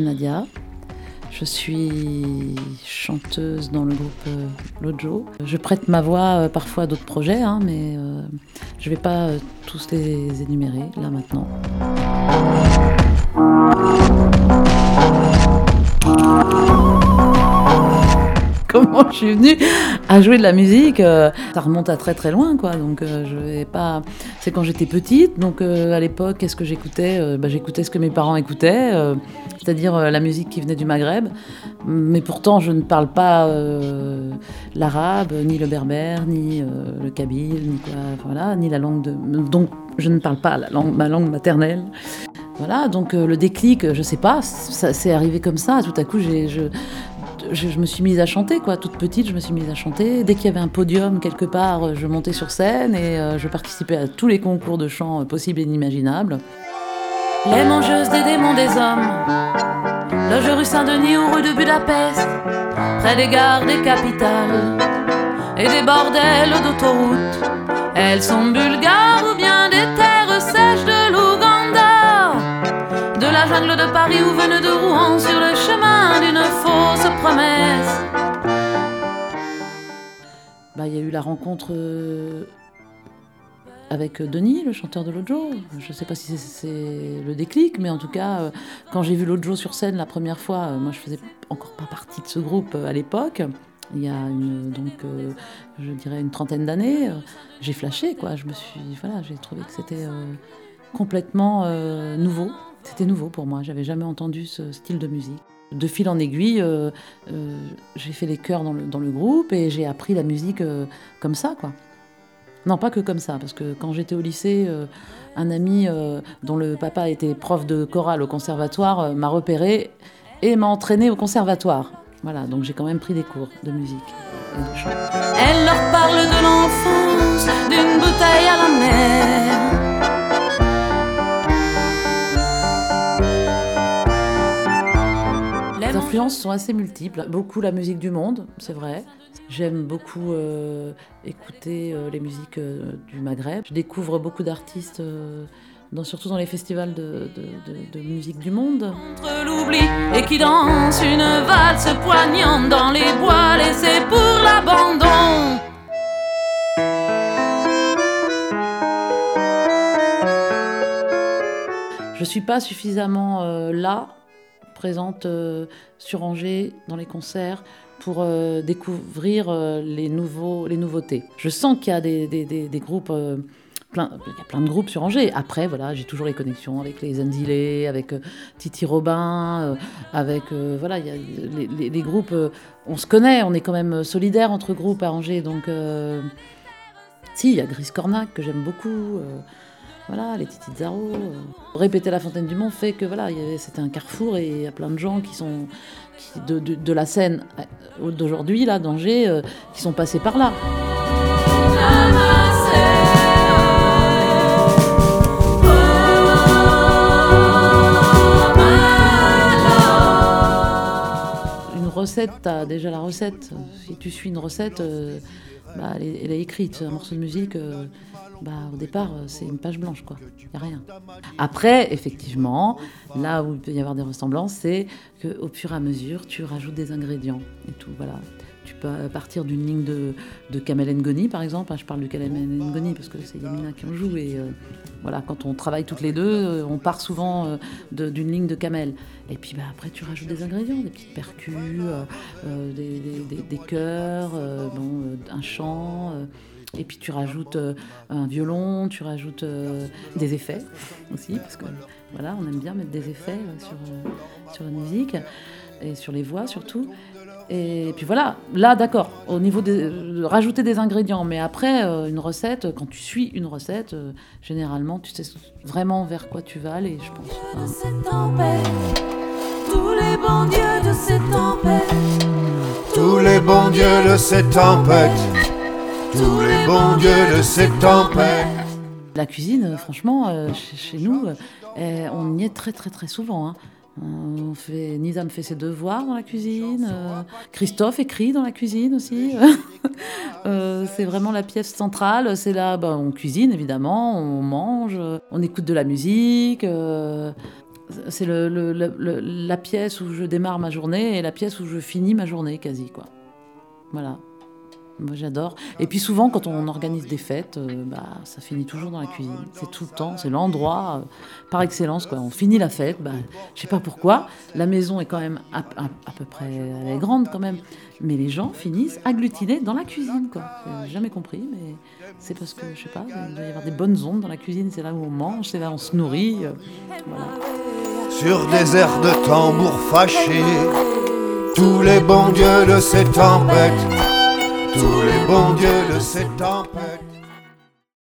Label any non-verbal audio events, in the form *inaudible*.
Nadia. Je suis chanteuse dans le groupe euh, Lojo. Je prête ma voix euh, parfois à d'autres projets, hein, mais euh, je ne vais pas tous les énumérer là maintenant. *laughs* Comment je suis venue à jouer de la musique euh, Ça remonte à très très loin, quoi. Donc euh, je vais pas. C'est quand j'étais petite. Donc euh, à l'époque, qu'est-ce que j'écoutais bah, J'écoutais ce que mes parents écoutaient, c'est-à-dire la musique qui venait du Maghreb. Mais pourtant, je ne parle pas l'arabe, ni le berbère, ni le kabyle, ni quoi, voilà, ni la langue de. Donc je ne parle pas ma langue maternelle. Voilà, donc le déclic, je sais pas, c'est arrivé comme ça. Tout à coup, j'ai, je, me suis mise à chanter, quoi. Toute petite, je me suis mise à chanter. Dès qu'il y avait un podium quelque part, euh, je montais sur scène et euh, je participais à tous les concours de chant euh, possibles et inimaginables. Les mangeuses des démons des hommes, loge rue Saint-Denis ou rue de Budapest, près des gares des capitales et des bordels d'autoroute. Elles sont bulgares ou bien des terres sèches de l'Ouganda, de la jungle de Paris ou venues il y a eu la rencontre euh, avec Denis, le chanteur de Lojo. Je ne sais pas si c'est- le déclic, mais en tout cas, euh, quand j'ai vu Lojo sur scène la première fois, euh, moi je faisais encore pas partie de ce groupe à l'époque. Il y a une, donc, je dirais une trentaine d'années, j'ai flashé quoi. Je me suis, voilà, j'ai trouvé que c'était complètement nouveau. C'était nouveau pour moi. J'avais jamais entendu ce style de musique. De fil en aiguille, euh, euh, j'ai fait les chœurs dans le, dans le groupe et j'ai appris la musique euh, comme ça, quoi. Non, pas que comme ça, parce que quand j'étais au lycée, un ami dont le papa était prof de chorale au conservatoire m'a repéré et m'a entraîné au conservatoire. Voilà, donc j'ai quand même pris des cours de musique et de chant. Elle leur parle de l'enfance, d'une bouteille à la mer. Les influences sont assez multiples. Beaucoup la musique du monde, c'est vrai. J'aime beaucoup euh, écouter euh, les musiques euh, du Maghreb. Je découvre beaucoup d'artistes, dans- surtout dans les festivals de, de- de- de musique du monde. contre l'oubli et qui danse une valse poignante dans les bois laissés pour l'abandon. Je suis pas suffisamment là, présente euh, sur Angers dans les concerts pour euh, découvrir euh, les, nouveaux, les nouveautés. Je sens qu'il y a des, des- groupes, plein, il y a plein de groupes sur Angers. Après, voilà, j'ai toujours les connexions avec les Enzilé, avec Titi Robin, avec voilà, il y a les, les- groupes. on se connaît, on est quand même solidaires entre groupes à Angers, donc. si, il y a Gris Cornac que j'aime beaucoup. Voilà, les Titi Zaro. euh. Répéter la Fontaine du Monde fait que voilà, c'était un carrefour et il y a plein de gens qui sont de, la scène euh, d'aujourd'hui, là, d'Angers, euh, qui sont passés par là. Une recette, t'as déjà la recette. Si tu suis une recette, bah, elle, est, écrite. Un morceau de musique, bah, au départ, euh, c'est une page blanche, quoi. Il a rien. Après, effectivement, là où il peut y avoir des ressemblances, c'est qu'au fur et à mesure, tu rajoutes des ingrédients et tout. Voilà. Tu peux partir d'une ligne de, de Kamel Ngoni, par exemple. Hein, je parle de Kamel Ngoni parce que c'est Yamina qui en joue. Et euh, voilà, quand on travaille toutes les deux, euh, on part souvent euh, d'une ligne de Kamel. Et puis bah, après, tu rajoutes des ingrédients, des petites percus, euh, des, des, des- des chœurs, bon, un chant. Et puis tu rajoutes euh, un violon, tu rajoutes euh, des effets aussi, parce que voilà, on aime bien mettre des effets euh, sur, sur la musique et sur les voix surtout. Et puis voilà, là d'accord, au niveau de euh, rajouter des ingrédients, mais après euh, une recette, quand tu suis une recette, euh, généralement tu sais vraiment vers quoi tu vas aller, je pense. de cette tempête, tous les bons dieux de cette tempête, Tous les bons dieux de cette tempête, tous les bons dieux de tempête. La cuisine, euh, franchement, euh, chez, nous, euh, eh, on y est très très très souvent. hein. Fait, ses devoirs dans la cuisine. Christophe écrit dans la cuisine aussi. *laughs* C'est vraiment la pièce centrale. C'est là, ben, on cuisine évidemment, on mange, on écoute de la musique. c'est la pièce où je démarre ma journée et la pièce où je finis ma journée quasi quoi. Voilà. Moi j'adore. Et puis souvent quand on organise des fêtes, euh, bah, ça finit toujours dans la cuisine. C'est tout le temps, c'est l'endroit euh, par excellence quoi. On finit la fête, bah, je sais pas pourquoi. La maison est quand même à, peu près, grande quand même. Mais les gens finissent agglutinés dans la cuisine quoi. J'ai jamais compris, mais c'est parce que je sais pas, il doit y avoir des bonnes ondes dans la cuisine. C'est là où on mange, c'est là où on se nourrit. euh. Sur des airs de tambour fâchés, tous les bons dieux de ces tempêtes, tous les bons dieux de ces tempêtes.